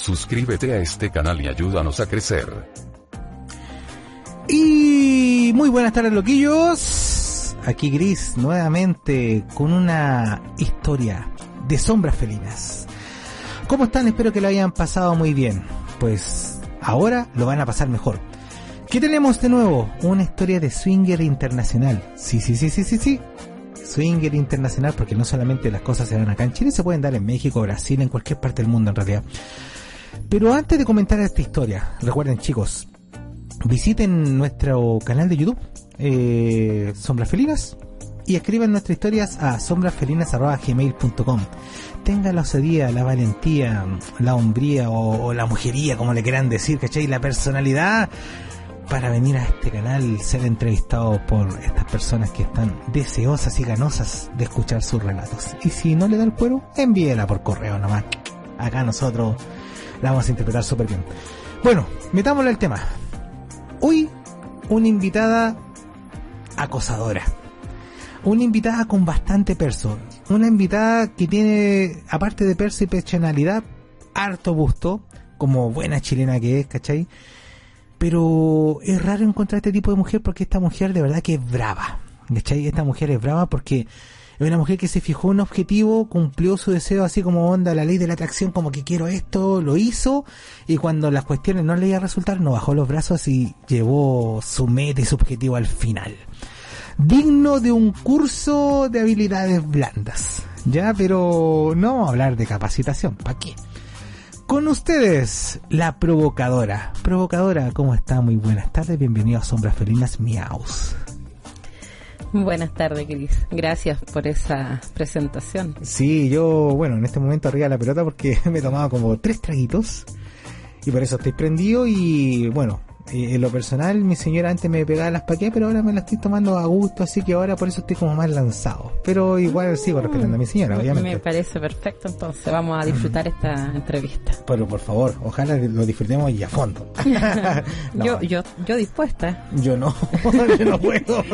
Suscríbete a este canal y ayúdanos a crecer. Y muy buenas tardes, loquillos aquí Gris nuevamente con una historia de sombras felinas. ¿Cómo están? Espero que lo hayan pasado muy bien. Pues ahora lo van a pasar mejor. ¿Qué tenemos de nuevo? Una historia de swinger internacional. Sí, sí, sí, sí, sí, sí. Swinger internacional porque no solamente las cosas se dan acá en Chile, se pueden dar en México, Brasil, en cualquier parte del mundo en realidad. Pero antes de comentar esta historia, recuerden chicos, visiten nuestro canal de YouTube, eh, Sombras Felinas y escriban nuestras historias a sombrasfelinas.gmail.com. Tenga la osadía, la valentía, la hombría o, la mujería, como le quieran decir, ¿cachai? La personalidad para venir a este canal, ser entrevistado por estas personas que están deseosas y ganosas de escuchar sus relatos. Y si no le da el cuero, envíela por correo nomás. Acá nosotros la vamos a interpretar súper bien. Bueno, metámosle al tema. Hoy, una invitada acosadora. Una invitada con bastante perso. Una invitada que tiene, aparte de perso y personalidad, harto gusto, como buena chilena que es, ¿cachai? Pero es raro encontrar este tipo de mujer porque esta mujer de verdad que es brava. ¿Cachai? Esta mujer es brava porque es una mujer que se fijó un objetivo, cumplió su deseo así como onda la ley de la atracción, como que quiero esto, lo hizo, y cuando las cuestiones no le iban a resultar, no bajó los brazos y llevó su meta y su objetivo al final. Digno de un curso de habilidades blandas. Ya, pero no vamos a hablar de capacitación, ¿para qué? Con ustedes, la provocadora. Provocadora, ¿cómo está? Muy buenas tardes, bienvenido a Sombras Felinas Miaus. Buenas tardes, Cris. Gracias por esa presentación. Sí, yo, bueno, en este momento arriba la pelota porque me he tomado como tres traguitos y por eso estoy prendido y bueno, eh, en lo personal, mi señora antes me pegaba las paquetas, pero ahora me las estoy tomando a gusto, así que ahora por eso estoy como más lanzado. Pero igual sigo respetando a mi señora, mm, obviamente. Me parece perfecto, entonces vamos a disfrutar esta entrevista. Pero por favor, ojalá lo disfrutemos y a fondo. yo, yo, yo dispuesta. Yo no, yo no puedo.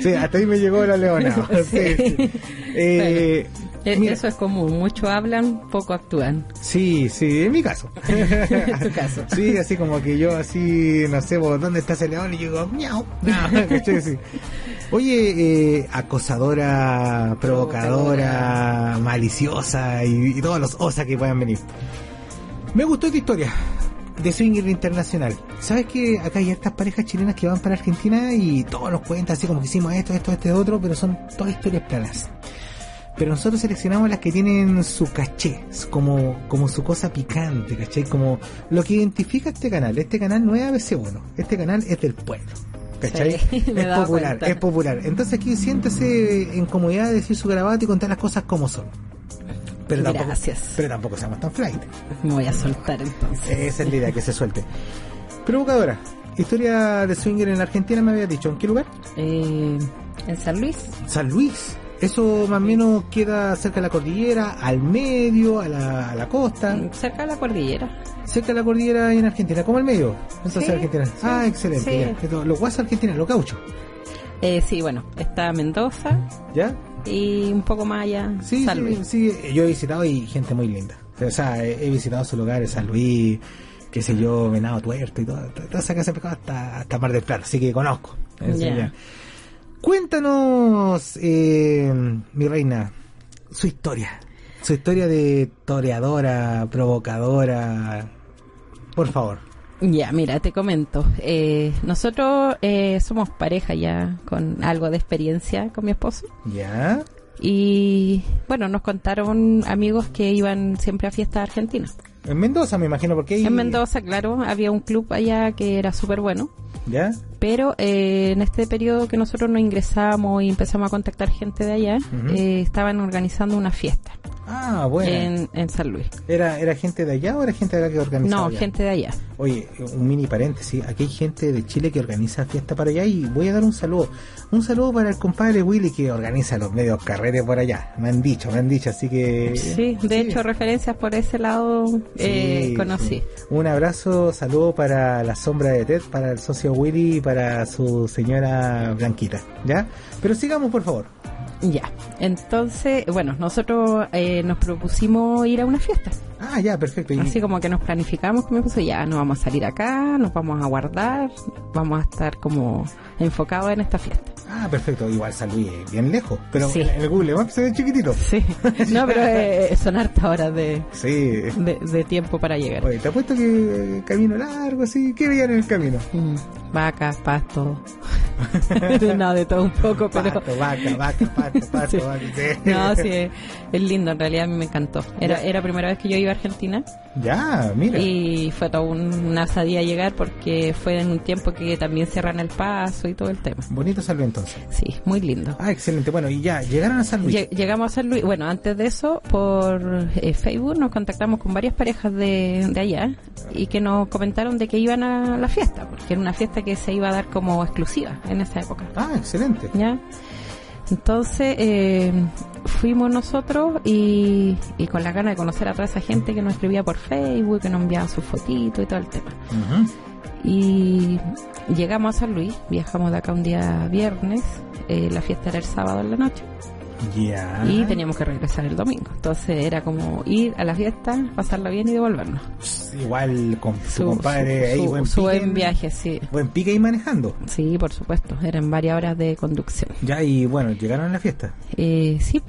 Sí. hasta ahí me llegó la leona. Sí. Eh, eh, eso es común, muchos hablan, poco actúan. Sí, sí, en mi caso. en tu caso. Sí, así como que yo así, no sé, ¿dónde está ese león? Y yo digo, miau. Oye, eh, acosadora, provocadora, maliciosa y, todos los osas que puedan venir. Me gustó esta historia de Swinger Internacional. ¿Sabes que acá hay estas parejas chilenas que van para Argentina y todos nos cuentan así como que hicimos esto, esto, este, otro, pero son todas historias planas pero nosotros seleccionamos las que tienen su caché, como, como su cosa picante, ¿cachai? Como lo que identifica este canal. Este canal no es ABC1, este canal es del pueblo. ¿Cachai? es popular, es popular. Entonces aquí siéntese en comodidad de decir su grabado y contar las cosas como son. Pero tampoco, Gracias. Pero tampoco seamos tan flight. Me voy a soltar entonces. Esa es la idea, que se suelte. Provocadora. Historia de swinger en Argentina me había dicho. ¿En qué lugar? Eh, en San Luis. San Luis. Eso más o menos queda cerca de la cordillera, al medio, a la, a la costa. Cerca de la cordillera. Cerca de la cordillera en Argentina, como al medio. Entonces Argentina. ah, excelente. Los guasos Argentina, los gauchos. Eh, sí, bueno, está Mendoza. ¿Ya? Y un poco más allá. Sí, San Luis. sí, yo he visitado y gente muy linda. O sea, he, visitado sus lugares, San Luis, qué sé yo, Venado Tuerto y todo, toda esa casa de pescado hasta, hasta Mar del Plata, así que conozco. Cuéntanos, eh, mi reina, su historia. Su historia de toreadora, provocadora. Por favor. Ya, mira, te comento. Eh, nosotros eh, somos pareja ya con algo de experiencia con mi esposo. Ya. Y bueno, nos contaron amigos que iban siempre a fiestas argentinas. En Mendoza, me imagino, porque En Mendoza, claro, había un club allá que era súper bueno. ¿Ya? Pero eh, en este periodo que nosotros nos ingresamos y empezamos a contactar gente de allá, eh, estaban organizando una fiesta. Ah, bueno. En, San Luis. ¿Era, ¿Era gente de allá o era gente de acá que organizaba? No, gente de allá. Oye, un mini paréntesis. Aquí hay gente de Chile que organiza fiesta para allá y voy a dar un saludo. Un saludo para el compadre Willy que organiza los medios carreres por allá. Me han dicho, me han dicho, así que... Sí, de hecho, referencias por ese lado eh, conocí. Un abrazo, saludo para la sombra de Ted, para el socio Willy y para su señora Blanquita, ¿ya? Pero sigamos, por favor. Ya, entonces, bueno, nosotros eh, nos propusimos ir a una fiesta. Ah, ya, perfecto. Así como que nos planificamos que me puso, ya, nos vamos a salir acá, nos vamos a guardar, vamos a estar como enfocados en esta fiesta. Ah, perfecto. Igual San Luis bien lejos. Pero en el Google Maps se ve chiquitito. Sí. No, pero eh, son hartas horas de, de, tiempo para llegar. Oye, te apuesto que camino largo, así. ¿Qué veían en el camino? Mm, vacas, pasto. no, de todo un poco, pero... Pasto, vaca, vaca, pasto, pasto, No, sí, es, lindo. En realidad a mí me encantó. Era, era primera vez que yo iba a Argentina. Ya, mira. Y fue todo una asadía llegar porque fue en un tiempo que también cierran el paso y todo el tema. Bonito San Luis entonces. Sí, muy lindo. Ah, excelente. Bueno, y ya, llegaron a San Luis. llegamos a San Luis. Bueno, antes de eso, por eh, Facebook nos contactamos con varias parejas de, de allá y que nos comentaron de que iban a la fiesta, porque era una fiesta que se iba a dar como exclusiva en esa época. Ah, excelente. Ya. Entonces eh, fuimos nosotros y, con la gana de conocer a toda esa gente que nos escribía por Facebook, que nos enviaba sus fotitos y todo el tema. Y llegamos a San Luis, viajamos de acá un día viernes, eh, la fiesta era el sábado en la noche. Y teníamos que regresar el domingo. Entonces era como ir a la fiesta, pasarla bien y devolvernos. Igual con su, compadre ahí, buen, su buen viaje, sí. Buen pique y manejando. Sí, por supuesto. Eran varias horas de conducción. Ya, y bueno, ¿llegaron a la fiesta? Eh, sí.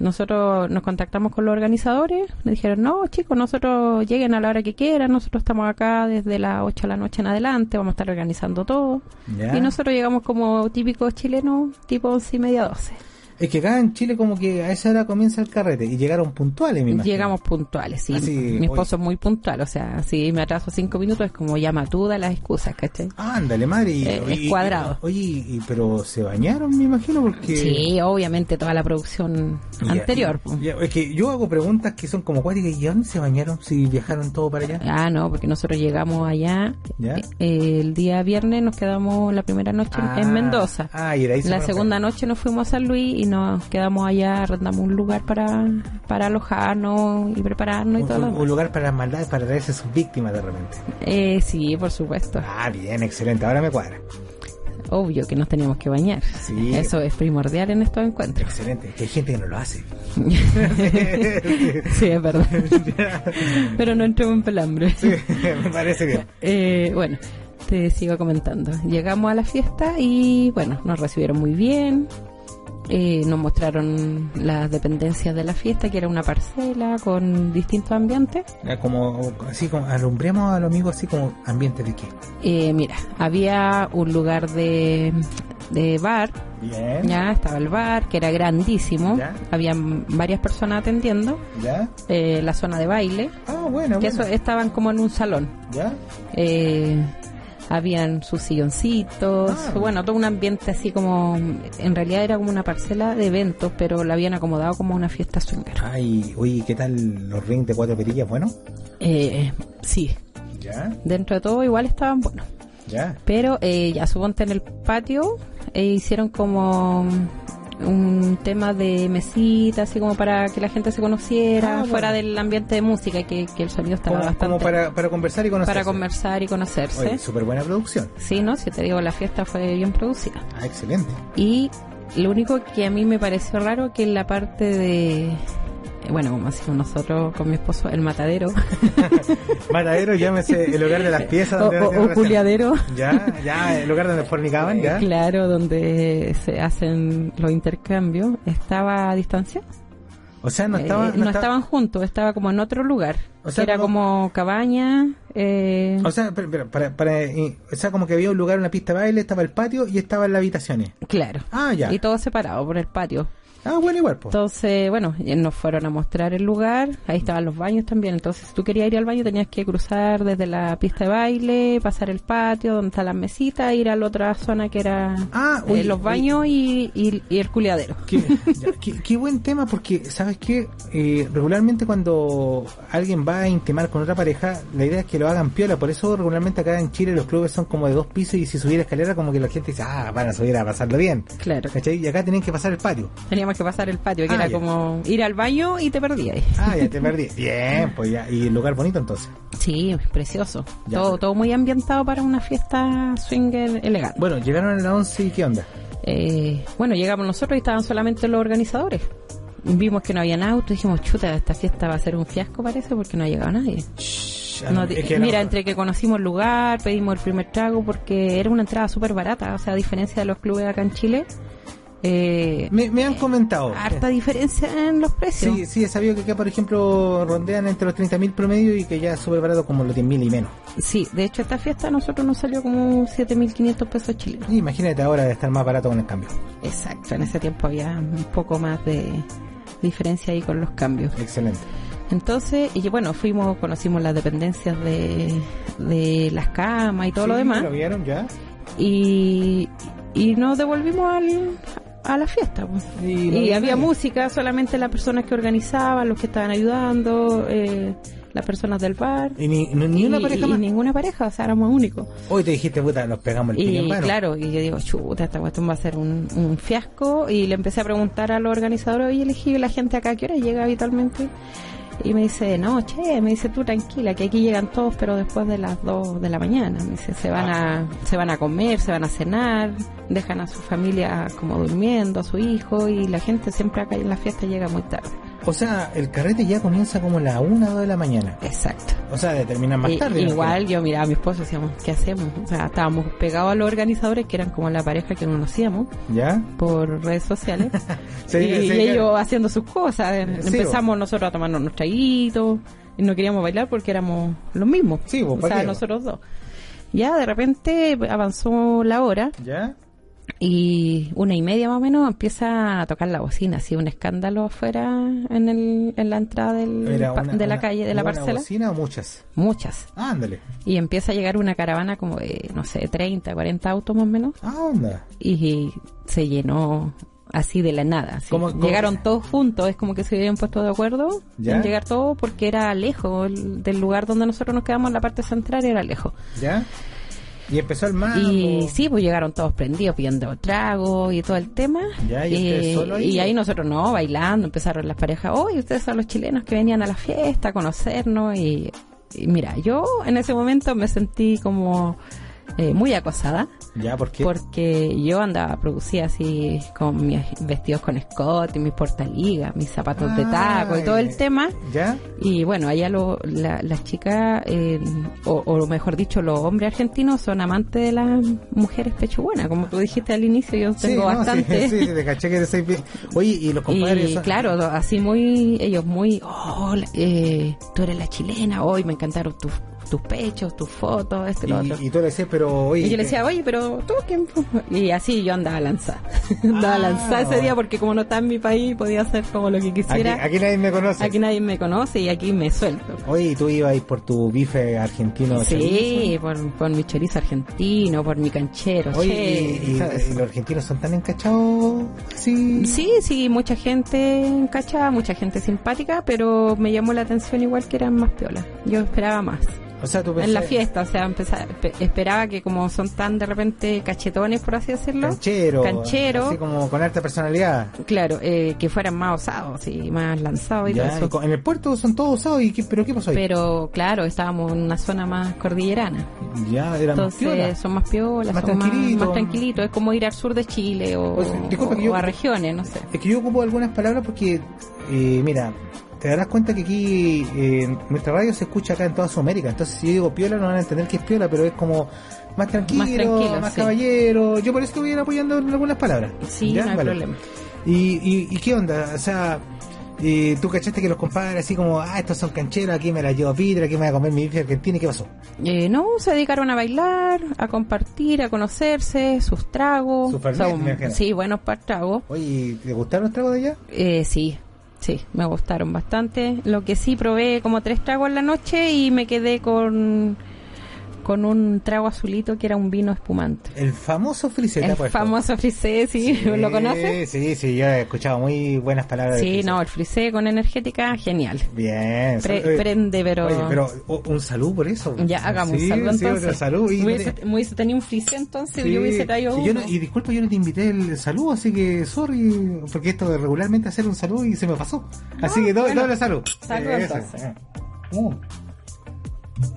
Nosotros nos contactamos con los organizadores, me dijeron, no chicos, nosotros lleguen a la hora que quieran, nosotros estamos acá desde las 8 de la noche en adelante, vamos a estar organizando todo. Y nosotros llegamos como típicos chilenos, tipo 11 y media, 12. Es que acá en Chile como que a esa hora comienza el carrete y llegaron puntuales, mi Llegamos puntuales, sí. mi esposo es muy puntual, o sea, si me atraso cinco minutos es como llama todas las excusas, ¿cachai? Ándale, madre. Y, eh, es cuadrado. oye, pero se bañaron, me imagino, porque... Sí, obviamente toda la producción anterior. es que yo hago preguntas que son como cuáticas, ¿y dónde se bañaron si viajaron todo para allá? Ah, no, porque nosotros llegamos allá eh, el día viernes, nos quedamos la primera noche en ah, Mendoza. Ah, y ahí La segunda noche nos fuimos a San Luis y nos quedamos allá, arrendamos un lugar para, para alojarnos y prepararnos y todo. Un, lugar para las maldades, para traerse sus víctimas de repente. Eh, sí, por supuesto. Ah, bien, excelente, ahora me cuadra. Obvio que nos teníamos que bañar. Sí. Eso es primordial en estos encuentros. Excelente, que hay gente que no lo hace. sí, es verdad. Pero no entremos en pelambre. Sí, me parece bien. Eh, bueno, te sigo comentando. Llegamos a la fiesta y bueno, nos recibieron muy bien. Eh, nos mostraron las dependencias de la fiesta, que era una parcela con distintos ambientes. Como, así como, alumbremos a los amigos así como ambiente de qué. Eh, mira, había un lugar de, de bar. Bien. Ya estaba el bar, que era grandísimo. Habían varias personas atendiendo. ¿Ya? Eh, la zona de baile. Ah, bueno. Que Eso, estaban como en un salón. ¿Ya? Eh, habían sus silloncitos, ah. bueno, todo un ambiente así como, en realidad era como una parcela de eventos, pero la habían acomodado como una fiesta swinger. Ay, oye, ¿qué tal los rings de cuatro perillas? Bueno. Eh, sí. ¿Ya? Dentro de todo igual estaban buenos. ¿Ya? Pero eh, ya suponte en el patio e hicieron como un tema de mesita, así como para que la gente se conociera, ah, fuera del ambiente de música, que, el sonido estaba bastante... Como para, para conversar y conocerse. Para conversar y conocerse. Súper buena producción. Sí, ¿no? Si te digo, la fiesta fue bien producida. Ah, excelente. Y lo único que a mí me pareció raro que en la parte de bueno, como decimos nosotros con mi esposo, el matadero. matadero, llámese el lugar de las piezas. Donde o, o culiadero. Ya, ya, el lugar donde fornicaban, ya. Claro, donde se hacen los intercambios, estaba a distancia. O sea, no, Eh, estaba, no, no estaba- estaban juntos, estaba como en otro lugar. O sea, era no- como cabaña. eh, O sea, pero- pero para, para, eh, o sea, como que había un lugar, una pista de baile, estaba el patio y estaban las habitaciones. claro. Ah, ya. Y todo separado por el patio. Ah, bueno, igual, pues. Entonces, bueno, nos fueron a mostrar el lugar, ahí estaban los baños también, entonces si tú querías ir al baño tenías que cruzar desde la pista de baile, pasar el patio donde están las mesitas, ir a la otra zona que era Ah, eh, los baños y, y- y el culiadero. Qué, ya, qué- qué buen tema porque, ¿sabes qué? Eh, regularmente cuando alguien va a intimar con otra pareja, la idea es que lo hagan piola. Por eso regularmente acá en Chile los clubes son como de dos pisos y si subiera escalera como que la gente dice, ah, van a subir a pasarlo bien. Claro, ¿Cachai? Y acá tienen que pasar el patio. teníamos que pasar el patio, que Ah, era ya. como ir al baño y te perdías. Ah, ya te perdí. Bien, pues ya. Y el lugar bonito entonces. Sí, precioso. Ya. Todo, todo muy ambientado para una fiesta swinger elegante. Bueno, llegaron a las 11 y ¿qué onda? Eh, bueno, llegamos nosotros y estaban solamente los organizadores. Vimos que no habían autos, dijimos, chuta, esta fiesta va a ser un fiasco parece porque no ha llegado nadie. No, ah, es que mira, no- entre que conocimos el lugar, pedimos el primer trago porque era una entrada súper barata, o sea, a diferencia de los clubes acá en Chile, eh, Me, me han comentado. harta diferencia en los precios. Sí, sí, he sabido que acá, por ejemplo, rondean entre los 30.000 promedio y que ya es súper barato como los 10.000 y menos. Sí, de hecho esta fiesta a nosotros nos salió como 7.500 pesos chilenos. Y imagínate ahora de estar más barato con el cambio. Exacto, en ese tiempo había un poco más de diferencia ahí con los cambios. Excelente. Entonces, y bueno, fuimos, conocimos las dependencias de, de las camas y todo lo demás. ¿Lo vieron ya? y, y nos devolvimos al, a la fiesta. pues. Y Y, no había música, solamente las personas que organizaban, los que estaban ayudando, eh, las personas del bar. Y ni, ni- ni una Y- pareja y más. ninguna pareja, o sea, éramos únicos. Hoy te dijiste, puta, nos pegamos el Y claro, y yo digo, chuta, esta cuestión va a ser un, un fiasco. Y le empecé a preguntar a los organizadores, oye, elegí la gente acá, ¿a qué hora llega habitualmente? Y me dice, no, che, me dice tú tranquila, que aquí llegan todos, pero después de las 2 de la mañana. Me dice, se van a, se van a comer, se van a cenar, dejan a su familia como durmiendo, a su hijo, y la gente siempre acá en la fiesta llega muy tarde. O sea, el carrete ya comienza como a la 1 o 2 de la mañana. Exacto. O sea, de terminar más Y- tarde. igual yo miraba a mi esposo y decíamos, ¿qué hacemos? O sea, estábamos pegados a los organizadores, que eran como la pareja que conocíamos ¿Ya? por redes sociales. Sí, y, sí, y claro. ellos haciendo sus cosas. Sí, Empezamos nosotros a tomarnos unos traguitos y no queríamos bailar porque éramos los mismos. Sí, pues, o ¿para sea, nosotros dos. Ya de repente avanzó la hora ¿Ya? Y una y media más o menos empieza a tocar la bocina, así un escándalo afuera en, el, en la entrada del, pa- una- de la calle, de la ¿una parcela. bocina o muchas? Muchas. Ah, ándale. Y empieza a llegar una caravana como de, no sé, 30, 40 autos más o menos Ah, onda. y se llenó así de la nada. así. ¿Cómo- cómo? Llegaron todos juntos, es como que se habían puesto de acuerdo ¿Ya? en llegar todos porque era lejos el- del lugar donde nosotros nos quedamos en la parte central, era lejos. ¿Ya? Y empezó el mambo. Y sí, pues llegaron todos prendidos pidiendo trago y todo el tema. Ya, ¿y Eh, solo ahí? y ahí nosotros no, bailando, empezaron las parejas, hoy ustedes son los chilenos que venían a la fiesta a conocernos y, y mira, yo en ese momento me sentí como eh, muy acosada. ¿Ya? ¿Por qué? Porque yo andaba producida así con mis vestidos con escote, mis portaligas, mis zapatos de taco y todo el tema. ¿Ya? Y bueno, allá lo, la- las chicas, eh, o, o mejor dicho, los hombres argentinos son amantes de las mujeres pechuguanas. Como tú dijiste al inicio, yo tengo no, sí, bastante. Sí, sí, te caché que eres seis Oye, y los compadres. Y son- claro, así muy, ellos muy, oh, eh, tú eres la chilena, hoy me encantaron tus, tus pechos, tus fotos, este y lo otro. Y, tú le decías, pero oye. Y yo le decía, oye, pero tú quién fue?". Y así yo andaba lanzada. andaba Ah. lanzada ese día porque como no estaba en mi país, podía hacer como lo que quisiera. aquí nadie me conoce. Aquí nadie me conoce y aquí me suelto. Oye, ¿y tú ibas por tu bife argentino? Sí, chorizo? por, por mi chorizo argentino, por mi canchero. Oye, che, y, los argentinos son tan encachados? Sí. Sí, sí, mucha gente cachada, mucha gente simpática, pero me llamó la atención igual que eran más piolas. Yo esperaba más. O sea, tú En la fiesta, o sea, empezaba- espe- esperaba que como son tan de repente cachetones, por así decirlo, Canchero. Canchero. Así como con alta personalidad. claro, eh, que fueran más osados y más lanzados y Ya, todo eso. en el puerto son todos usados. ¿Y qué, ¿Pero qué pasó ahí? Pero claro, estábamos en una zona más cordillerana. ya, eran más Entonces son más piolas, Más son más, tranquilitos. más tranquilitos. Es como ir al sur de Chile o, O sea, disculpa que o yo- a regiones, no sé. Es que yo ocupo algunas palabras porque, eh, mira, te darás cuenta que aquí eh, nuestra radio se escucha acá en toda Sudamérica. Entonces, si yo digo piola, no van a entender que es piola, pero es como más tranquilo, más, tranquilo, sí. caballero. Yo por eso te voy a ir apoyando en algunas palabras. Sí, ¿Ya? no hay Vale. problema. ¿Y, y, y qué onda? O sea, Y tú cachaste que los compadres así como, ah, estos son cancheros, aquí me la llevo a Pitra, aquí me voy a comer mi bife argentina, ¿y qué pasó? Eh, no, se dedicaron a bailar, a compartir, a conocerse, sus tragos. Su fernet, Son- me imagino. sí, buenos para tragos. Oye, ¿te gustaron los tragos de allá? Eh, sí, sí, me gustaron bastante. Lo que sí, probé como tres tragos en la noche y me quedé con, con un trago azulito que era un vino espumante. El famoso friseta, El famoso frisé, sí, ¿lo conoces? Sí, sí, yo he escuchado muy buenas palabras Sí, frisé. no, el frisé con energética, genial. Bien. Pre- Oye, prende, pero... Oye, pero un salud por eso. Ya, hagamos Sí, un saludo sí, entonces. otro salud. Y, Hubiese, me hubiese tenido un frisé entonces, Sí, yo hubiese traído yo no- y disculpa, yo no te invité el saludo, así que sorry, porque esto de regularmente hacer un saludo y se me pasó. Así que do- bueno. doble salud. Salud, Eso. entonces. Uh.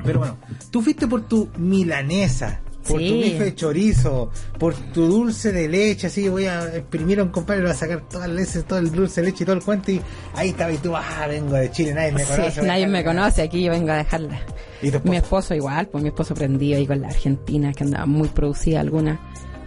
Pero bueno, tú fuiste por tu milanesa, por Sí. tu bife de chorizo, por tu dulce de leche, así voy a exprimir a un compadre, le voy a sacar todas las leches, todo el dulce de leche y todo el cuento y ahí estaba y tú, ah, vengo de Chile, nadie me conoce. nadie me conoce, aquí yo vengo a dejarla. ¿Y tu esposo? Mi esposo igual, pues mi esposo prendido ahí con la Argentina, que andaba muy producida alguna.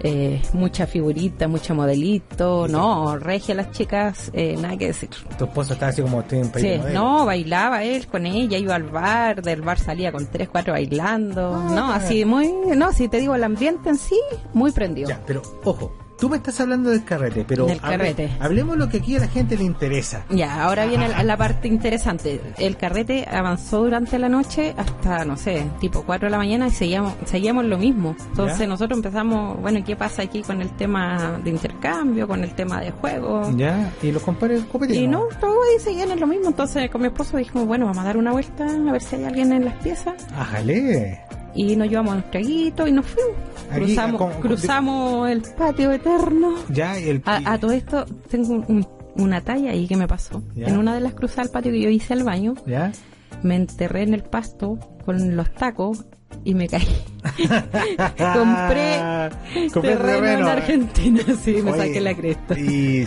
Eh, mucha figurita, mucha modelito, no, regia las chicas, eh, nada que decir. Tu esposo estaba así como estoy en país Sí, no, bailaba él con ella, iba al bar, del bar salía con tres, cuatro bailando, Ah. no, así muy, no, si te digo el ambiente en sí, muy prendido. Ya, pero ojo, tú me estás hablando del carrete, pero Del carrete. hablemos lo que aquí a la gente le interesa. Ya, ahora viene la, la parte interesante. El carrete avanzó durante la noche hasta, no sé, tipo 4 de la mañana y seguíamos, seguíamos lo mismo. Entonces Ya. nosotros empezamos, bueno, ¿y qué pasa aquí con el tema de intercambio, con el tema de juego? Ya, y los compadres copeteros. Y no, todo ahí seguían en lo mismo. Entonces con mi esposo dijimos, bueno, vamos a dar una vuelta a ver si hay alguien en las piezas. Ájale. Y nos llevamos un traguito y nos fuimos. Cruzamos ¿cómo- cómo- cruzamos el patio eterno. Ya, y el. A, a todo esto tengo un- un- una talla ahí que me pasó. Ya. En una de las cruzadas al patio que yo hice al baño, Ya. me enterré en el pasto con los tacos y me caí. Compré Compré terreno, en Argentina, sí, me Oye, saqué la cresta. Y.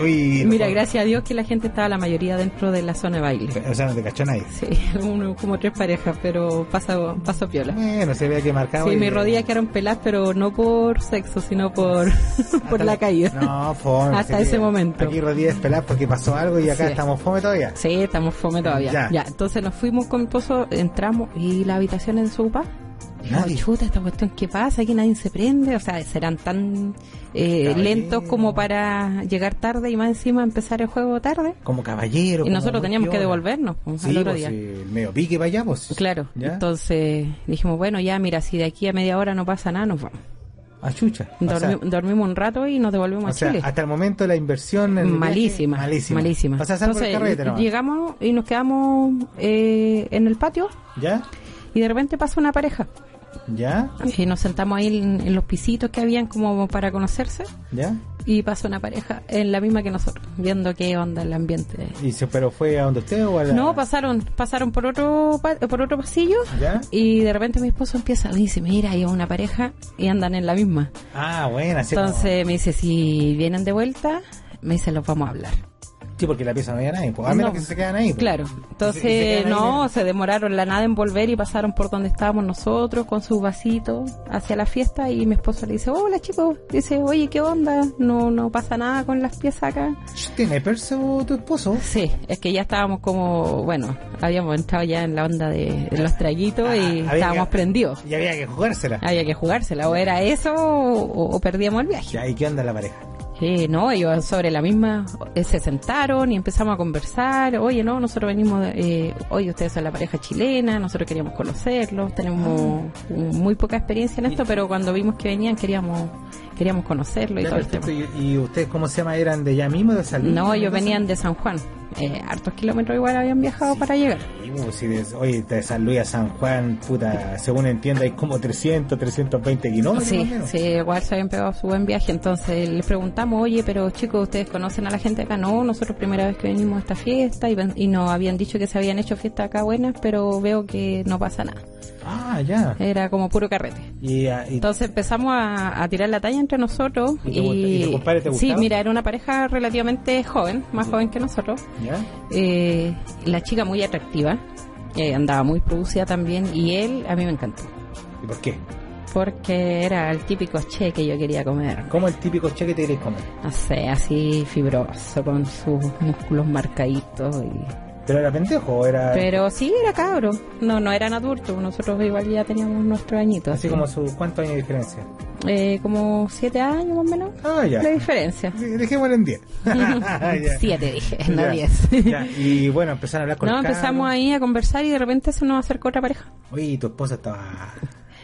uy, Mira, no- gracias a Dios que la gente estaba la mayoría dentro de la zona de baile. O sea, no te cachó nadie. Sí, uno, como tres parejas, pero pasó, pasó piola. Bueno, se ve que marcado. Sí, y- mis rodillas quedaron peladas, pero no por sexo, sino por, por la caída. No, fome. Hasta ese momento. Aquí rodillas peladas porque pasó algo y acá Sí. estamos fome todavía. Sí, estamos fome todavía. Ya. Ya. entonces nos fuimos con mi esposo, entramos y la habitación de su papá. Nadie. No, chuta, esta cuestión, ¿qué pasa? Aquí nadie se prende. O sea, serán tan eh, lentos como para llegar tarde y más encima empezar el juego tarde. Como caballero. Y nosotros teníamos que devolvernos pues, Sí, al otro pues, día. el medio pique para allá, pues. Claro, ¿Ya? entonces dijimos, bueno, ya mira, si de aquí a media hora no pasa nada, nos vamos. A chucha. O sea, Dormi- dormimos un rato y nos devolvemos o a sea, Chile. hasta el momento la inversión malísima, viaje, malísima. malísima. O sea, Entonces, carrete llegamos y nos quedamos eh, en el patio ¿Ya? y de repente pasa una pareja. ¿Ya? Y nos sentamos ahí en, en los pisitos que habían como para conocerse ¿Ya? y pasó una pareja en la misma que nosotros, viendo qué onda el ambiente. ¿Y se, pero fue a donde usted o a la... No, pasaron, pasaron por otro por otro pasillo ¿Ya? y de repente mi esposo empieza, me dice, mira, hay una pareja y andan en la misma. Ah, bueno, así como- Entonces me dice, si vienen de vuelta, me dice, los vamos a hablar. Sí, porque la pieza no había nadie, pues, a menos No. que se quedan ahí. pues. Claro, Y se- y se entonces ahí, no, se demoraron la nada en volver y pasaron por donde estábamos nosotros con sus vasitos hacia la fiesta y mi esposo le dice, hola chicos, dice, oye, ¿qué onda? No, no pasa nada con las piezas acá. ¿Tiene perso tu esposo? Sí, es que ya estábamos como, bueno, habíamos entrado ya en la onda de, de los traguitos Ah, y estábamos que- prendidos. Y había que jugársela. Había que jugársela, o era eso o, o perdíamos el viaje. ¿y qué onda la pareja? Eh, no, ellos sobre la misma eh, se sentaron y empezamos a conversar. Oye, no, nosotros venimos, de- eh, oye, ustedes son la pareja chilena, nosotros queríamos conocerlos, tenemos Ah. muy poca experiencia en esto, pero cuando vimos que venían queríamos queríamos conocerlo y Ya, todo el tema. ¿Y, y ustedes cómo se llama? ¿Eran de allá mismo, de San Luis? No, ellos venían de San Juan, eh, hartos kilómetros igual habían viajado para llegar. Sí, pues, de, oye, de San Luis a San Juan, puta, según entiendo, hay como 300, 320 kilómetros. más o Sí, menos. sí, igual se habían pegado su buen viaje. Entonces les preguntamos, oye, pero chicos, ¿ustedes conocen a la gente acá? No, nosotros primera vez que venimos a esta fiesta y, y nos habían dicho que se habían hecho fiestas acá buenas, pero veo que no pasa nada. Ah, ya. Era como puro carrete. Y, ah, y- Entonces empezamos a, a tirar la talla entre nosotros. ¿Y te y compadre te sí, mira, era una pareja relativamente joven, más joven que nosotros. ¿Ya? Eh, la chica muy atractiva, eh, andaba muy producida también y él a mí me encantó. ¿Y por qué? Porque era el típico che que yo quería comer. ¿Cómo el típico che que te queréis comer? No sé, así fibroso, con sus músculos marcaditos y ¿Pero era pendejo era...? Pero sí, era cabro. No, no eran adultos. Nosotros igual ya teníamos nuestros añitos. Así como su... ¿Cuántos años de diferencia? Eh, como siete años más o menos. Ah, ya. La diferencia. Dejémoslo en diez. siete dije, no Ya. diez. Ya, Y bueno, empezaron a hablar con No, el empezamos cabro. ahí a conversar y de repente se nos acercó otra pareja. Oye, tu esposa estaba...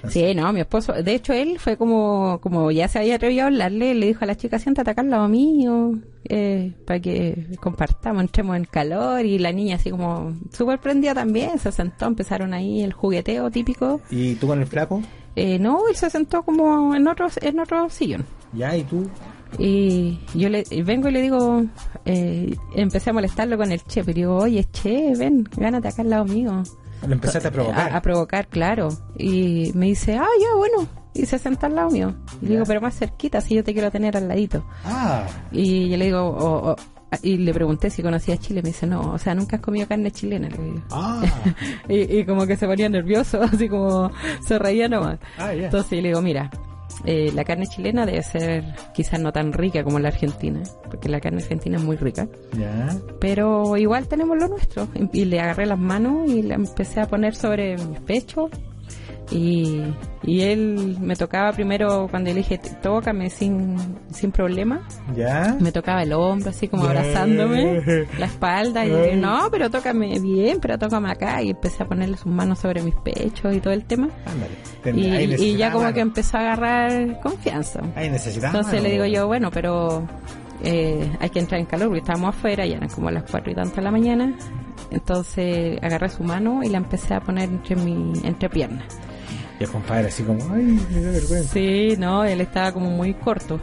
Sí, no, mi esposo, de hecho él fue como, como ya se había atrevido a hablarle, le dijo a la chica, siéntate acá al lado mío, eh, para que compartamos, entremos en calor, y la niña así como súper prendida también, se sentó, empezaron ahí el jugueteo típico, ¿Y tú con el flaco? eh, no, él se sentó como en otro, en otro sillón. Ya, ¿y tú? Y yo le vengo y le digo, eh, empecé a molestarlo con el che, pero digo, oye, che, ven, gánate acá al lado mío. Lo empezaste a provocar. A, a provocar, claro. Y me dice, ah, ya, bueno. Y se senta al lado mío. Y Ya. digo, pero más cerquita, si yo te quiero tener al ladito. Ah, Y yo le digo, o- o- y le pregunté si conocía Chile. Me dice, no, o sea, nunca has comido carne chilena. Le digo. ah, Y, y como que se ponía nervioso, así como se reía nomás. ah. Entonces le digo, mira, eh, la carne chilena debe ser quizás no tan rica como la argentina, porque la carne argentina es muy rica. Pero igual tenemos lo nuestro. Y le agarré las manos y le empecé a poner sobre mis pechos. Y, y él me tocaba primero cuando le dije, tócame sin, sin problema. Ya. Me tocaba el hombro, así como abrazándome, la espalda. Y yo, Ay. no, pero tócame bien, pero tócame acá. Y empecé a ponerle sus manos sobre mis pechos y todo el tema. Ándale. Y, ya como mano. que empezó a agarrar confianza. Ahí Entonces mano. le digo yo, bueno, pero eh, hay que entrar en calor porque estábamos afuera, ya eran como las cuatro y tanto de la mañana. Entonces agarré su mano y la empecé a poner entre mi entre piernas. Y el compadre así como, ay, me da vergüenza. Sí, no, él estaba como muy corto.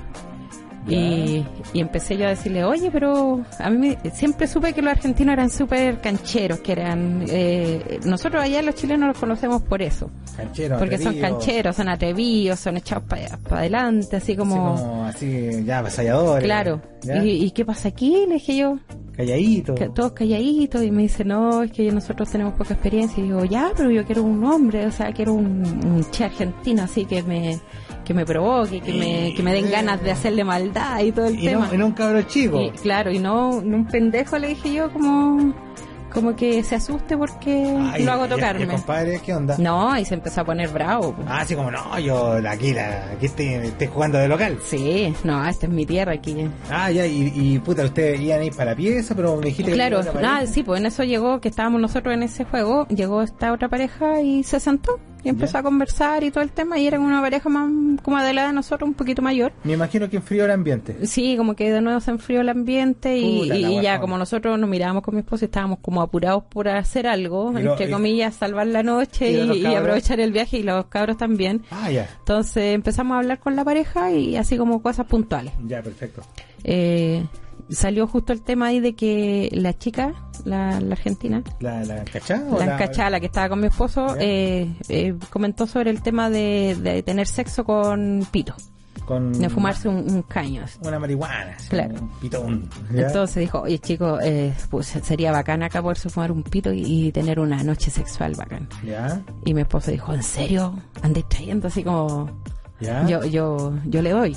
Y, y empecé yo a decirle, oye, pero a mí me- siempre supe que los argentinos eran súper cancheros, que eran... eh, nosotros allá los chilenos los conocemos por eso, Canchero, porque son cancheros, son atrevidos, son echados para adelante, así Así como... así, ya, avasalladores. Claro. Ya. ¿Y, ¿Y qué pasa aquí? Le dije yo, Calladito. todos calladitos y me dice no es que nosotros tenemos poca experiencia y digo ya pero yo quiero un hombre o sea quiero un, un che argentino así que me que me provoque que me que me den ganas de hacerle maldad y todo el Y tema no, y no un cabro chico. y claro y no, no un pendejo le dije yo como como que se asuste porque Ay, lo hago y- y el tocarme compadre, ¿qué onda? no y se empezó a poner bravo po. Ah, así como, no, yo aquí, la, aquí estoy, estoy jugando de local. sí no esta es mi tierra aquí Ah, ya, y, y puta, ustedes iban a ir para la pieza, pero me dijiste Claro, que... sí, pues en eso llegó, que estábamos nosotros en ese juego, llegó esta otra pareja y se sentó y empezó Ya. a conversar y todo el tema y eran una pareja más como de la de nosotros, un poquito mayor. Me imagino que enfrió el ambiente. Sí, como que de nuevo se enfrió el ambiente y, ya como nosotros nos mirábamos con mi esposo estábamos como apurados por hacer algo, Y entre comillas, salvar la noche ¿Y aprovechar el viaje y los cabros también. Ah, ya. Entonces empezamos a hablar con la pareja y así como cosas puntuales. Ya, perfecto. Eh, salió justo el tema ahí de que la chica, la, la argentina, ¿La, la cachá? la encachada, la que estaba con mi esposo, eh, eh, comentó sobre el tema de, de tener sexo con pito, Con de fumarse un, un caño. una marihuana. Claro. Un pitón. ¿ya? Entonces dijo, oye chicos, eh, pues sería bacán acá poderse fumar un pito y, y tener una noche sexual bacán. Ya, Y mi esposo dijo, ¿en serio? Andéis trayendo así como, ya. yo, yo, yo le doy.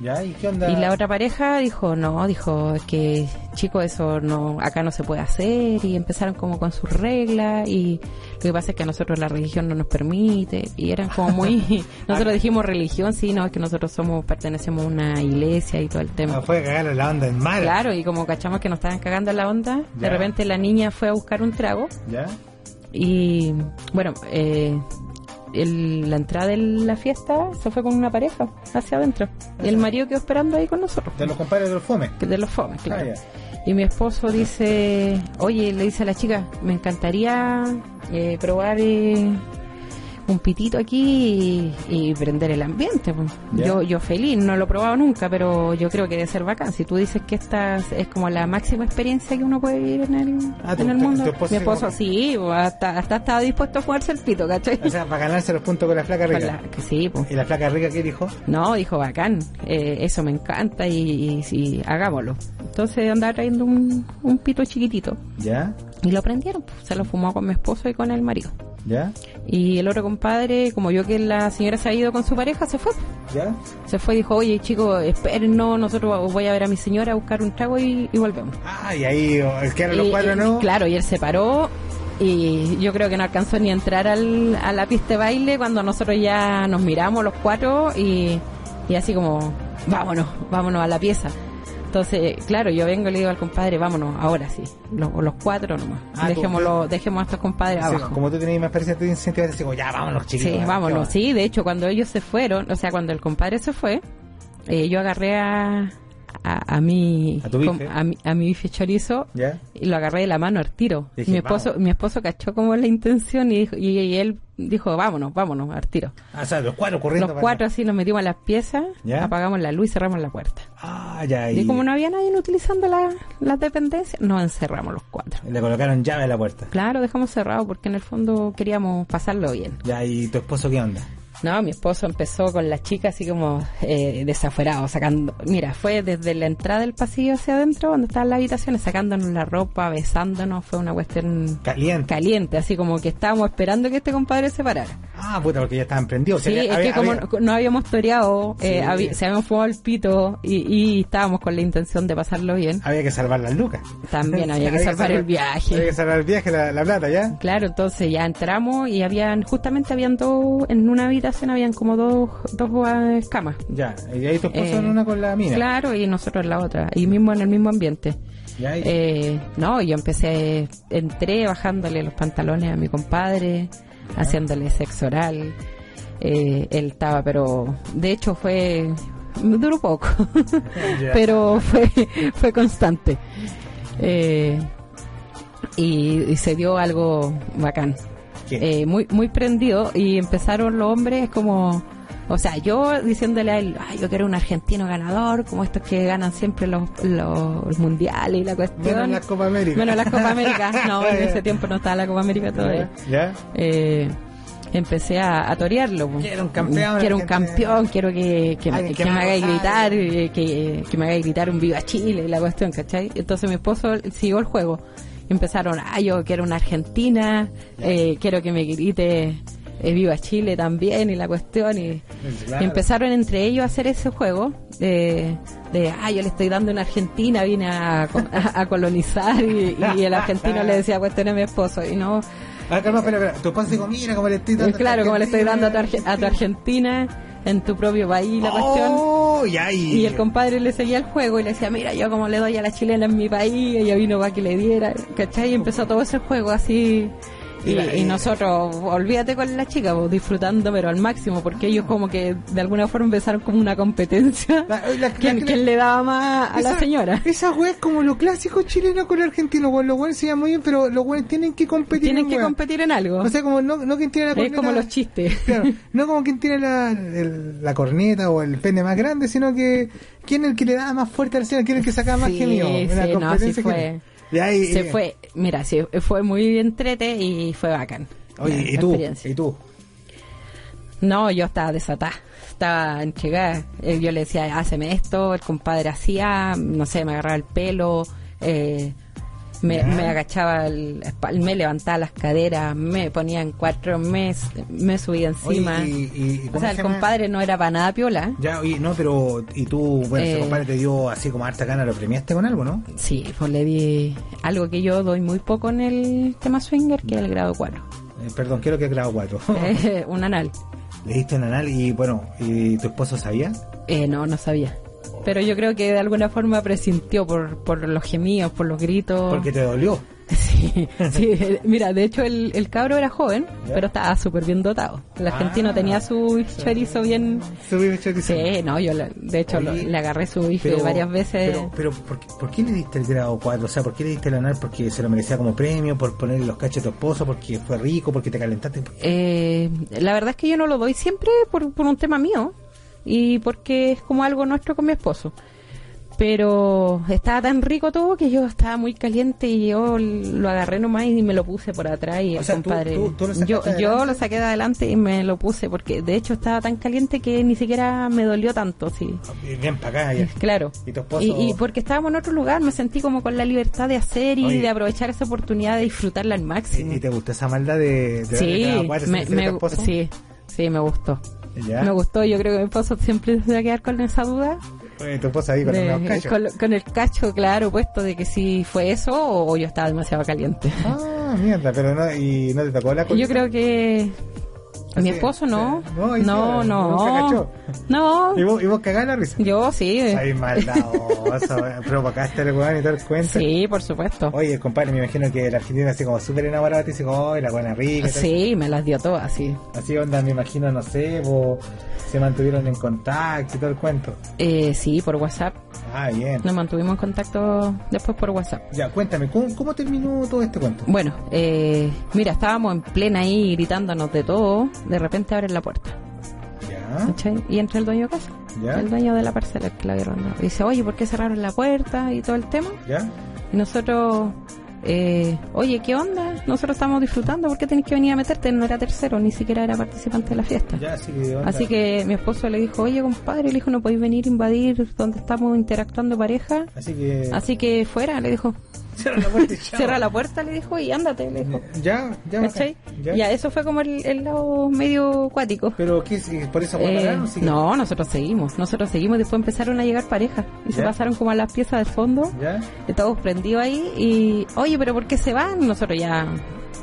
Ya, ¿y qué onda? Y la otra pareja dijo, no, dijo, es que chico, eso no, acá no se puede hacer y empezaron como con sus reglas y lo que pasa es que a nosotros la religión no nos permite y eran como muy, nosotros dijimos religión, sí, no, es que nosotros somos, pertenecemos a una iglesia y todo el Ah, tema. fue a cagarle la onda en mar. Claro, y como cachamos que nos estaban cagando la onda, de repente la niña fue a buscar un trago Ya, y bueno, eh, el- la entrada de la fiesta se fue con una pareja hacia adentro y el marido quedó esperando ahí con nosotros. de los compadres de los fomes. De los fomes, claro. Ah, ya. Y mi esposo dice, oye, le dice a la chica, me encantaría eh, probar eh, un pitito aquí y, y prender el ambiente. pues". Yo, yo feliz, no lo he probado nunca, pero yo creo que debe ser bacán. Si tú dices que esta es como la máxima experiencia que uno puede vivir en el, Ah, en el mundo. mi esposo sí, pues, hasta, hasta estaba dispuesto a jugarse el pito, ¿cachai? O sea, para ganarse los puntos con la flaca rica. la- que sí, pues. ¿Y la flaca rica qué dijo? No, dijo bacán, eh, eso me encanta y, y, hagámoslo. Entonces andaba trayendo un, un pito chiquitito Ya, y lo prendieron, pues, se lo fumó con mi esposo y con el marido. ¿Ya? Y el otro compadre, como yo que la señora se ha ido con su pareja, se fue. ¿Ya? Se fue y dijo, oye chicos, esperen, no, nosotros voy a ver a mi señora a buscar un trago y, y volvemos. Ah, y ahí el que los cuatro, ¿no? Claro, y él se paró y yo creo que no alcanzó ni a entrar al, a la pista de baile cuando nosotros ya nos miramos los cuatro y, y así como, vámonos, vámonos a la pieza. Entonces, claro, yo vengo y le digo al compadre, vámonos, ahora sí, los, los cuatro nomás. Ah, tú- Dejémoslo, dejemos a estos compadres Sí, abajo. como tú tenías más experiencia, te incentivaste así como, ya, vámonos, chiquitos. Sí, ¿eh? vámonos. Sí, de hecho, cuando ellos se fueron, o sea, cuando el compadre se fue, eh, yo agarré a, a, a mi, A tu bife. com- a, mi, a mi bife chorizo ¿Ya? y lo agarré de la mano al tiro. Dije, mi esposo, vamos. mi esposo cachó como la intención y, dijo, y, y él dijo, vámonos, vámonos, al tiro. Ah, o sea, los cuatro corriendo. Los para- cuatro así nos metimos a las piezas, ¿Ya? apagamos la luz y cerramos la puerta. Ah, ya, Y, y, como no había nadie utilizando la- las dependencias, nos encerramos los cuatro. le colocaron llave a la puerta. Claro, dejamos cerrado porque en el fondo queríamos pasarlo bien. Ya, ¿y tu esposo qué onda? No, mi esposo empezó con la chica así como eh, desafuerado, sacando... Mira, fue desde la entrada del pasillo hacia adentro, donde estaban las habitaciones, sacándonos la ropa, besándonos, fue una cuestión Caliente. caliente, así como que estábamos esperando que este compadre se parara. Ah, puta, porque ya estaban prendidos. Sí, es que como no, no habíamos toreado, eh, se habíamos fumado el pito y, y estábamos con la intención de pasarlo bien, había que salvar las lucas. también había que salvar el viaje. Había que salvar el viaje, la, la plata, ¿ya? Claro, entonces ya entramos y habían, justamente habían dos, en una habitación habían como dos, dos eh, camas. Ya, y ahí tu esposo Eh, en una con la mina. Claro, y nosotros en la otra, y mismo en el mismo ambiente. Ya, Eh, no, yo empecé, entré bajándole los pantalones a mi compadre, haciéndole sexo oral. Eh, él estaba, pero de hecho fue, duró poco, pero fue, fue constante. Eh, y, y se dio algo bacán. Eh, muy, muy prendido y empezaron los hombres como, o sea, yo diciéndole a él, ay, yo quiero un argentino ganador, como estos que ganan siempre los, los mundiales y la cuestión. Menos la Copa América. Menos la Copa América. No, en ese tiempo no estaba la Copa América todavía. ¿Ya? Eh, empecé a, a torearlo. po. Quiero un campeón, Quiero un campeón, quiero que, que, me, Alguien que que me me haga gritar, eh, que, que me haga gritar un viva Chile y la cuestión, ¿cachai? Entonces mi esposo siguió el juego. Empezaron, ah, yo quiero una Argentina, eh, quiero que me grite eh, viva Chile también y la cuestión. Y, Claro. y empezaron entre ellos a hacer ese juego de, de ah, yo le estoy dando una Argentina, vine a, a, a colonizar y, y el argentino le decía cuestión a mi esposo y no, Ah, calma, espera. Tu esposo dijo, mira cómo le estoy dando. Eh, claro, como le estoy dando a tu. Arge- a tu Argentina en tu propio país la cuestión. Oh, y... Y el compadre le seguía el juego y le decía, mira, yo como le doy a la chilena en mi país, ella vino para que le diera, ¿cachai? Y empezó todo ese juego así. Y, Y la- y nosotros, olvídate con la chica, pues, disfrutando, pero al máximo, porque ellos como que de alguna forma empezaron como una competencia. La- la- ¿Quién, le daba más a la señora? Esa wea es como lo clásico chileno con el argentino. Los weones se llaman muy bien, pero los weones tienen que competir. Tienen en que wea. competir en algo. O sea, como no, no quien tiene la es corneta. como los chistes. Claro, no como quien tiene la, el- la corneta o el pene más grande, sino que quién es el que le da más fuerte al cielo, quién es el que saca más Sí, genio. sí, no, sí fue. Se y- fue, mira, sí, fue muy entrete y fue bacán. Oye, ¿y tú? ¿Y tú? No, yo estaba desatada, estaba entregada. Eh, Yo le decía, háceme esto, el compadre hacía, no sé, me agarraba el pelo, eh, me, me agachaba, el, me levantaba las caderas, me ponía en cuatro, me, me subía encima. Oye, y, y- y o ¿cómo sea, se el llama? compadre no era para nada piola. Ya, oye, no, pero. ¿Y tú, bueno, ese Eh. compadre te dio así como harta gana, lo premiaste con algo, no? Sí, pues le di algo que yo doy muy poco en el tema swinger, que es el grado 4. Eh, perdón, quiero que he grado cuatro. Eh, un anal. Le diste un anal y, bueno, ¿y tu esposo sabía? Eh, no, no sabía. Pero yo creo que de alguna forma presintió por, por los gemidos, por los gritos. Porque te dolió. Sí, sí, mira, de hecho el, el cabro era joven, ¿Ya? pero estaba súper bien dotado. El argentino Ah. tenía su chorizo bien... Subí chorizo. Sí, no, yo le- de hecho lo- le agarré su bife varias veces. Pero, pero ¿por, qué, por qué le diste el grado 4? O sea, ¿por qué le diste el anal? ¿Porque se lo merecía como premio? ¿Por ponerle los cachos a tu esposo? ¿Porque fue rico? ¿Porque te calentaste? Eh, la verdad es que yo no lo doy siempre por, por un tema mío y porque es como algo nuestro con mi esposo. Pero estaba tan rico todo que yo estaba muy caliente y yo lo agarré nomás y me lo puse por atrás y O el sea, compadre... tú- tú yo, yo lo saqué de adelante y me lo puse porque de hecho estaba tan caliente que ni siquiera me dolió tanto, sí. Bien para acá, ya. Claro. ¿Y tu esposo? Y, y porque estábamos en otro lugar, me sentí como con la libertad de hacer y Oye. de aprovechar esa oportunidad de disfrutarla al máximo. ¿Y, y te gustó esa maldad de, de sí, cuatro me, me- sí, sí, me gustó. ¿Ya? Me gustó, yo creo que mi esposo siempre se va a quedar con esa duda. Tu esposa ahí con de- cachos. con, con el cacho, claro, puesto de que si fue eso o yo estaba demasiado caliente. Ah, mierda, pero no, y no te tocó la Yo creo que Así mi es, esposo no. sí. No, No, no. No. ¿Y vos, y vos cagás la risa? Yo sí. Ay, maldadoso, weón. provocaste al weón y todo el cuento. Sí, por supuesto. Oye, compadre, me imagino que el argentino así como súper enamorado te dice, oh, la buena rica. Sí, me las dio todas, sí. Así onda, me imagino, no sé, vos se mantuvieron en contacto y todo el cuento. Eh, sí, por WhatsApp. Ah, bien. Nos mantuvimos en contacto después por WhatsApp. Ya, cuéntame, ¿cómo, cómo terminó todo este cuento? Bueno, eh, mira, estábamos en plena ahí gritándonos de todo. De repente abren la puerta. Y entra el dueño de casa. ya, El dueño de la parcela el que la había rondado. Y dice, oye, ¿por qué cerraron la puerta y todo el tema? ya. Y nosotros, eh, oye, ¿qué onda? Nosotros estamos disfrutando, ¿por qué tenés que venir a meterte? No era tercero, ni siquiera era participante de la fiesta. Ya, así que. Así que mi esposo le dijo, oye, compadre, le dijo, no podéis venir a invadir donde estamos interactuando pareja. Así que. Así que fuera, le dijo. Cierra la puerta y chao. Cierra la puerta, le dijo, y ándate, le dijo. Ya, ya. ¿Cachai? ya. Ya, eso fue como el, el lado medio acuático. Pero, ¿qué? ¿Por eso Eh, no, nosotros seguimos, nosotros seguimos y después empezaron a llegar parejas y se pasaron como a las piezas de fondo, ¿Ya? todos prendidos ahí y, oye, pero ¿por qué se van? Nosotros ya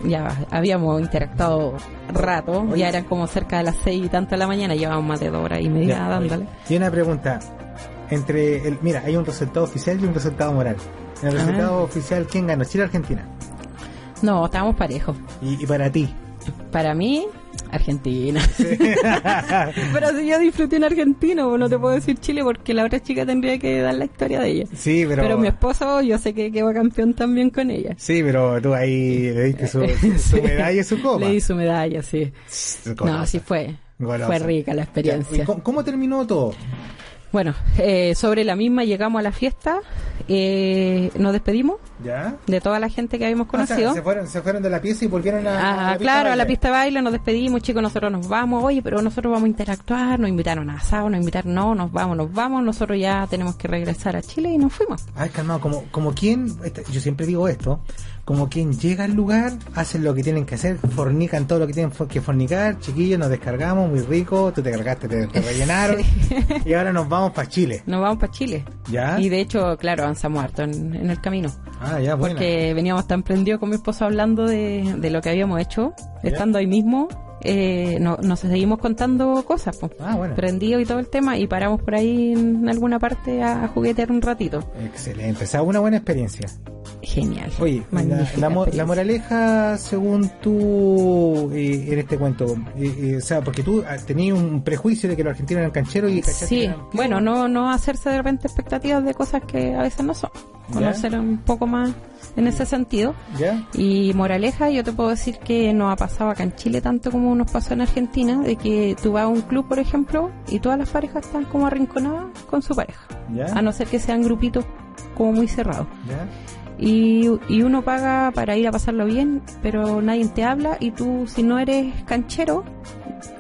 ya habíamos interactuado rato, Oye. ya eran como cerca de las seis y tanto de la mañana, llevábamos más de dos horas y media dándole. Y una pregunta. Entre el, mira, hay un resultado oficial y un resultado moral. En el Ah. resultado oficial, ¿quién ganó? Chile o Argentina. No, estábamos parejos. Y, y para ti. Para mí, Argentina. Pero si yo disfruté en Argentina, pues no te puedo decir Chile porque la otra chica tendría que dar la historia de ella. Sí, pero. Pero mi esposo, yo sé que quedó campeón también con ella. Sí, pero tú ahí le diste su, su, medalla y su copa. Le di su medalla, sí. Golosa. No, sí fue. Golosa. Fue rica la experiencia. ¿y cómo, cómo terminó todo? Bueno, eh, sobre la misma llegamos a la fiesta, eh, nos despedimos ¿Ya? de toda la gente que habíamos O sea, conocido. se, fueron, se fueron de la pieza y volvieron a, Ah, la claro, a la baile. pista de baile nos despedimos, chicos, nosotros nos vamos, oye, pero nosotros vamos a interactuar, nos invitaron a asado, nos invitaron, no, nos vamos, nos vamos, nosotros ya tenemos que regresar a Chile y nos fuimos. Ay, calmado, como, como quien, este, yo siempre digo esto, como quien llega al lugar, hacen lo que tienen que hacer, fornican todo lo que tienen que fornicar, chiquillos, nos descargamos, muy rico, tú te cargaste, te, te rellenaron, y ahora nos vamos para Chile. Nos vamos para Chile. ¿Ya? Y de hecho, claro, avanzamos harto en, en el camino. Ah, ya, bueno. Porque veníamos tan prendidos con mi esposo hablando de, de lo que habíamos hecho, Ya. estando ahí mismo, eh, no- nos seguimos contando cosas, pues. Ah, bueno. Prendido y todo el tema, y paramos por ahí en alguna parte a, juguetear un ratito. Excelente, o sea, una buena experiencia. Genial. Oye, la, magnífica la, la moraleja, según tú, eh, en este cuento, eh, eh, o sea, porque tú ah, tenías un prejuicio de que los argentinos eran cancheros y Sí, eran- bueno, no, no hacerse de repente expectativas de cosas que a veces no son. Conocer un poco más en ese sentido. ¿Ya? Y moraleja, yo te puedo decir que no ha pasado acá en Chile tanto como nos pasó en Argentina, de que tú vas a un club, por ejemplo, y todas las parejas están como arrinconadas con su pareja, ¿Ya? a no ser que sean grupitos como muy cerrados. ¿Ya? Y, y uno paga para ir a pasarlo bien, pero nadie te habla y tú, si no eres canchero,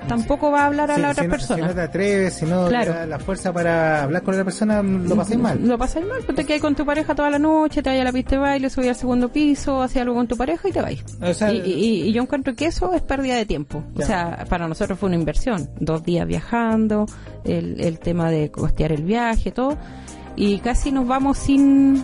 tampoco va a hablar a la si otra no- persona. Si no te atreves, si no Claro. te da la fuerza para hablar con la otra persona, lo pasáis mal. Lo pasáis mal, pues te quedas con tu pareja toda la noche, te vas a la pista de baile, subís al segundo piso, haces algo con tu pareja y te vais. O sea, y, y- y yo encuentro que eso es pérdida de tiempo. Ya. O sea, para nosotros fue una inversión. Dos días viajando, el, el tema de costear el viaje, todo. Y casi nos vamos sin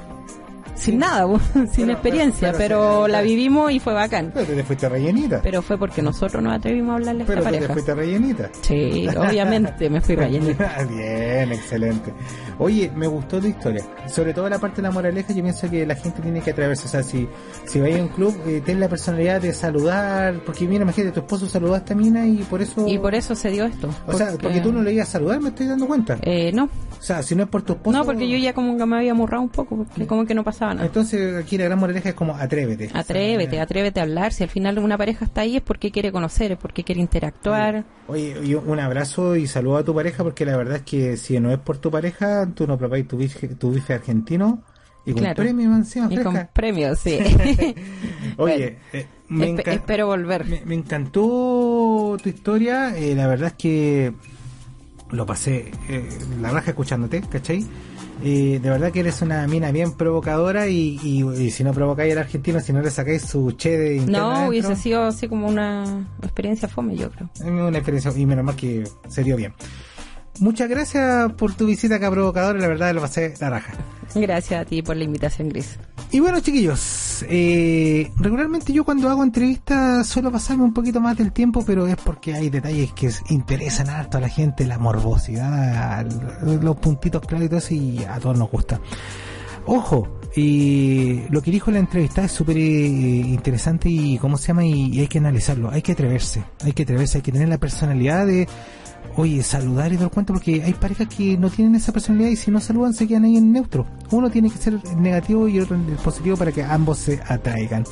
sin nada, sin Pero- experiencia, pero- la vivimos y fue bacán. pero te fuiste rellenita. Pero fue porque nosotros nos atrevimos a hablarle a Pero esta te fuiste rellenita. Sí, obviamente me fui rellenita. Bien, excelente. Oye, me gustó tu historia. Sobre todo la parte de la moraleja, yo pienso que la gente tiene que atreverse. O sea, si, si vais a un club, eh, ten la personalidad de saludar. Porque mira, imagínate, tu esposo saludó a esta mina y por eso. Y por eso se dio esto. O sea, porque tú no le ibas a saludar, me estoy dando cuenta. Eh, no, O sea, si no es por tu esposo. no, porque yo ya como que me había amurrado un poco, porque como que no pasaba Entonces aquí la gran moraleja es como atrévete. Atrévete, atrévete a hablar. Si al final una pareja está ahí es porque quiere conocer, es porque quiere interactuar. Oye, un abrazo y saludo a tu pareja porque la verdad es que si no es por tu pareja, tú no probáis tu bife, tu bife argentino y con premio Y con premios, sí. Oye, eh, espero volver. Me, encantó tu historia. Eh, la verdad es que lo pasé eh, la raja escuchándote, ¿cachai? De verdad que eres una mina bien provocadora y, y, si no provocáis al argentino, si no le sacáis su che de No, hubiese sido así como una experiencia fome, yo creo. Una experiencia, y menos mal que se dio bien. Muchas gracias por tu visita acá provocadora, la verdad lo pasé la raja. Gracias a ti por la invitación, Gris. Y bueno, chiquillos, eh, regularmente yo cuando hago entrevistas suelo pasarme un poquito más del tiempo, pero es porque hay detalles que interesan harto a la gente, la morbosidad, los puntitos claros y a todos nos gusta. Ojo, y lo que dijo la entrevista es súper eh, interesante y cómo se llama y hay que analizarlo, hay que atreverse, hay que atreverse, hay que tener la personalidad de oye, saludar y dar cuenta porque hay parejas que no tienen esa personalidad y si no saludan se quedan ahí en neutro. Uno tiene que ser negativo y otro positivo para que ambos se atraigan.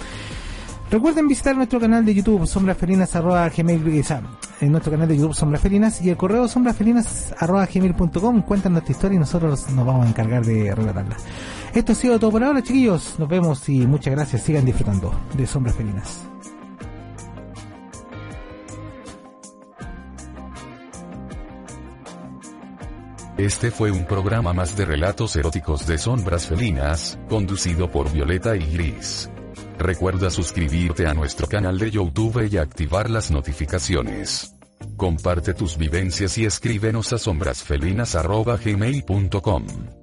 Recuerden visitar nuestro canal de YouTube sombrafelinas gmail, en nuestro canal de YouTube sombrafelinas y el correo sombrafelinas gmail.com cuentan nuestra historia y nosotros nos vamos a encargar de relatarla. Esto ha sido todo por ahora chicos, nos vemos y muchas gracias, sigan disfrutando de Sombras Felinas. Este fue un programa más de relatos eróticos de sombras felinas, conducido por Violeta y Gris. Recuerda suscribirte a nuestro canal de YouTube y activar las notificaciones. Comparte tus vivencias y escríbenos a sombrasfelinas.gmail.com.